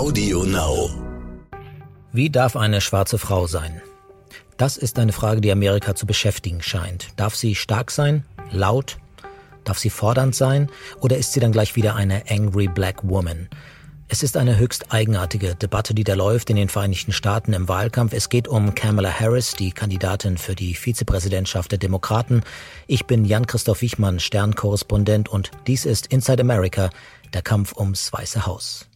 Audio Now. Wie darf eine schwarze Frau sein? Das ist eine Frage, die Amerika zu beschäftigen scheint. Darf sie stark sein, laut? Darf sie fordernd sein? Oder ist sie dann gleich wieder eine angry black woman? Es ist eine höchst eigenartige Debatte, die da läuft in den Vereinigten Staaten im Wahlkampf. Es geht um Kamala Harris, die Kandidatin für die Vizepräsidentschaft der Demokraten. Ich bin Jan-Christoph Wichmann, Sternkorrespondent und dies ist Inside America, der Kampf ums Weiße Haus.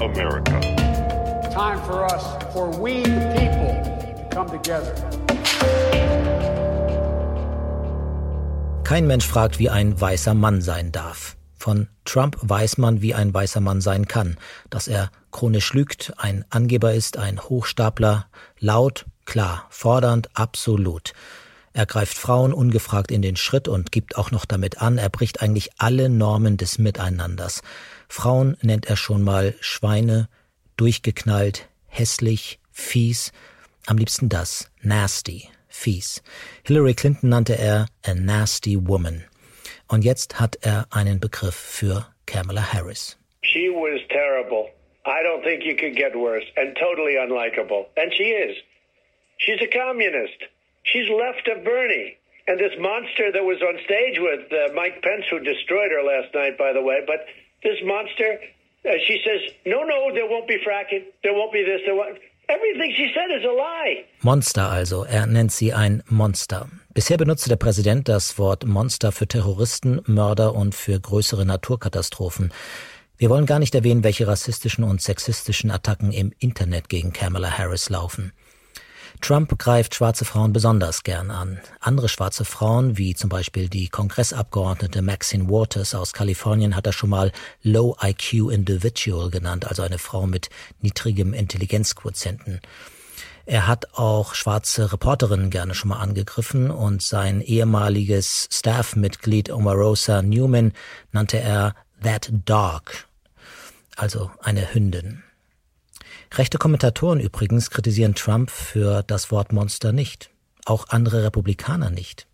America. Time for us, for we the people, to come together. Kein Mensch fragt, wie ein weißer Mann sein darf. Von Trump weiß man, wie ein weißer Mann sein kann, dass er chronisch lügt, ein Angeber ist, ein Hochstapler, laut, klar, fordernd, absolut. Er greift Frauen ungefragt in den Schritt und gibt auch noch damit an, er bricht eigentlich alle Normen des Miteinanders. Frauen nennt er schon mal Schweine, durchgeknallt, hässlich, fies, am liebsten das, nasty fies. Hillary Clinton nannte er a nasty woman. Und jetzt hat er einen Begriff für Kamala Harris. She was terrible. I don't think you could get worse and totally unlikable. And she is. She's a communist. She's left of Bernie. And this monster that was on stage with uh, Mike Pence, who destroyed her last night, by the way, but this monster, uh, she says, no, no, there won't be fracking. There won't be this. There won't. Everything she said is a lie. Monster also, er nennt sie ein Monster. Bisher benutzte der Präsident das Wort Monster für Terroristen, Mörder und für größere Naturkatastrophen. Wir wollen gar nicht erwähnen, welche rassistischen und sexistischen Attacken im Internet gegen Kamala Harris laufen. Trump greift schwarze Frauen besonders gern an. Andere schwarze Frauen, wie zum Beispiel die Kongressabgeordnete Maxine Waters aus Kalifornien, hat er schon mal Low IQ Individual genannt, also eine Frau mit niedrigem Intelligenzquotienten. Er hat auch schwarze Reporterinnen gerne schon mal angegriffen und sein ehemaliges Staff-Mitglied Omarosa Newman nannte er That Dog, also eine Hündin. Rechte Kommentatoren übrigens kritisieren Trump für das Wort Monster nicht. Auch andere Republikaner nicht.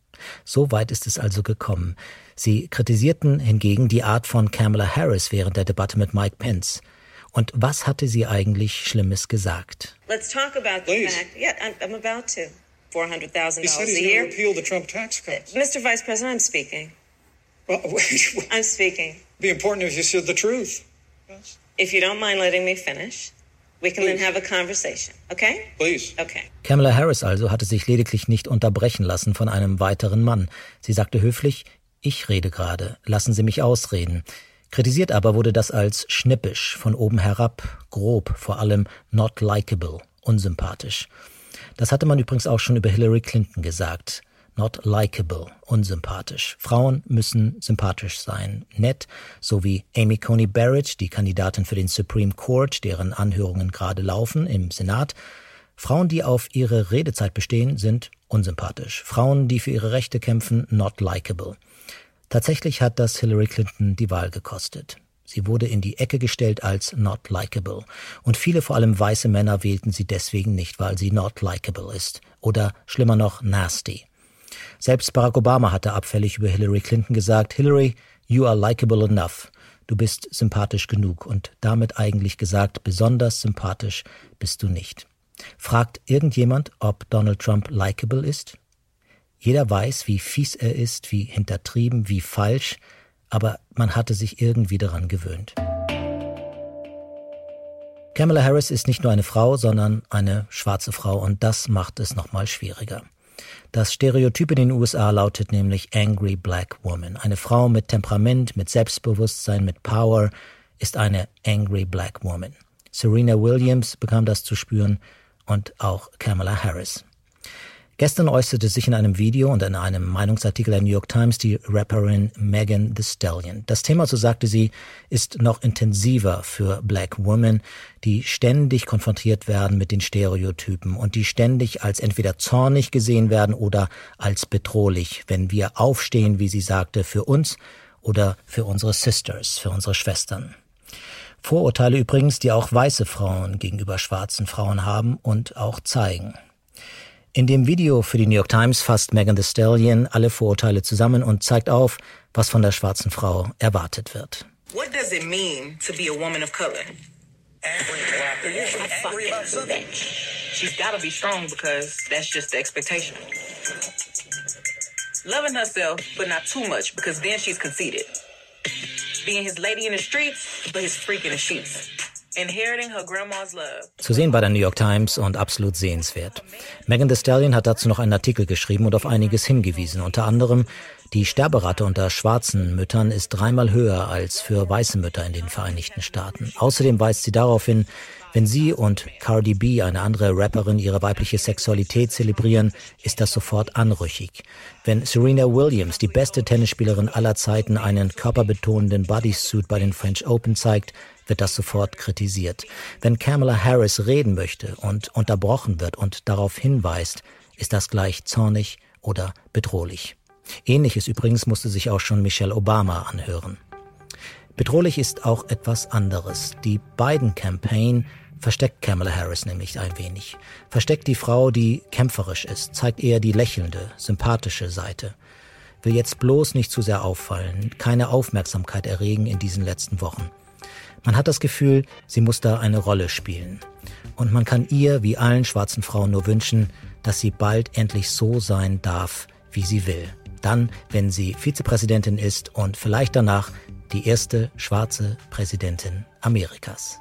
So weit ist es also gekommen. Sie kritisierten hingegen die Art von Kamala Harris während der Debatte mit Mike Pence. Und was hatte sie eigentlich Schlimmes gesagt? Let's talk about the Please. fact. Yeah, I'm, about to. Four hundred thousand He said dollars he's a going year. repeal the Trump tax cuts. Mr. Vice President, I'm speaking. Well, it'd I'm speaking. be important if you said the truth. Yes. If you don't mind letting me finish, we can then have a conversation. Okay? Please. Okay. Kamala Harris also hatte sich lediglich nicht unterbrechen lassen von einem weiteren Mann. Sie sagte höflich, ich rede gerade, lassen Sie mich ausreden. Kritisiert aber wurde das als schnippisch, von oben herab, grob, vor allem not likable, unsympathisch. Das hatte man übrigens auch schon über Hillary Clinton gesagt. Not likable, unsympathisch. Frauen müssen sympathisch sein, nett, so wie Amy Coney Barrett, die Kandidatin für den Supreme Court, deren Anhörungen gerade laufen im Senat. Frauen, die auf ihre Redezeit bestehen, sind unsympathisch. Frauen, die für ihre Rechte kämpfen, not likable. Tatsächlich hat das Hillary Clinton die Wahl gekostet. Sie wurde in die Ecke gestellt als not likable. Und viele, vor allem weiße Männer, wählten sie deswegen nicht, weil sie not likable ist. Oder schlimmer noch, nasty. Selbst Barack Obama hatte abfällig über Hillary Clinton gesagt, Hillary, you are likable enough. Du bist sympathisch genug und damit eigentlich gesagt, besonders sympathisch bist du nicht. Fragt irgendjemand, ob Donald Trump likable ist? Jeder weiß, wie fies er ist, wie hintertrieben, wie falsch, aber man hatte sich irgendwie daran gewöhnt. Kamala Harris ist nicht nur eine Frau, sondern eine schwarze Frau und das macht es nochmal schwieriger. Das Stereotyp in den USA lautet nämlich Angry Black Woman. Eine Frau mit Temperament, mit Selbstbewusstsein, mit Power ist eine Angry Black Woman. Serena Williams bekam das zu spüren und auch Kamala Harris. Gestern äußerte sich in einem Video und in einem Meinungsartikel der New York Times die Rapperin Megan Thee Stallion. Das Thema, so sagte sie, ist noch intensiver für Black Women, die ständig konfrontiert werden mit den Stereotypen und die ständig als entweder zornig gesehen werden oder als bedrohlich, wenn wir aufstehen, wie sie sagte, für uns oder für unsere Sisters, für unsere Schwestern. Vorurteile übrigens, die auch weiße Frauen gegenüber schwarzen Frauen haben und auch zeigen. In dem Video für die New York Times fasst Megan Thee Stallion alle Vorurteile zusammen und zeigt auf, was von der schwarzen Frau erwartet wird. What does it mean to be a woman of color? She's got to be strong because that's just the expectation. Loving herself, but not too much because then she's conceited. Being his lady in the streets, but his freak in the sheets. Zu sehen bei der New York Times und absolut sehenswert. Megan Thee Stallion hat dazu noch einen Artikel geschrieben und auf einiges hingewiesen. Unter anderem, die Sterberate unter schwarzen Müttern ist dreimal höher als für weiße Mütter in den Vereinigten Staaten. Außerdem weist sie darauf hin, wenn sie und Cardi B, eine andere Rapperin, ihre weibliche Sexualität zelebrieren, ist das sofort anrüchig. Wenn Serena Williams, die beste Tennisspielerin aller Zeiten, einen körperbetonenden Bodysuit bei den French Open zeigt, wird das sofort kritisiert. Wenn Kamala Harris reden möchte und unterbrochen wird und darauf hinweist, ist das gleich zornig oder bedrohlich. Ähnliches übrigens musste sich auch schon Michelle Obama anhören. Bedrohlich ist auch etwas anderes. Die Biden-Campaign versteckt Kamala Harris nämlich ein wenig. Versteckt die Frau, die kämpferisch ist, zeigt eher die lächelnde, sympathische Seite. Will jetzt bloß nicht zu sehr auffallen, keine Aufmerksamkeit erregen in diesen letzten Wochen. Man hat das Gefühl, sie muss da eine Rolle spielen. Und man kann ihr, wie allen schwarzen Frauen, nur wünschen, dass sie bald endlich so sein darf, wie sie will. Dann, wenn sie Vizepräsidentin ist und vielleicht danach die erste schwarze Präsidentin Amerikas.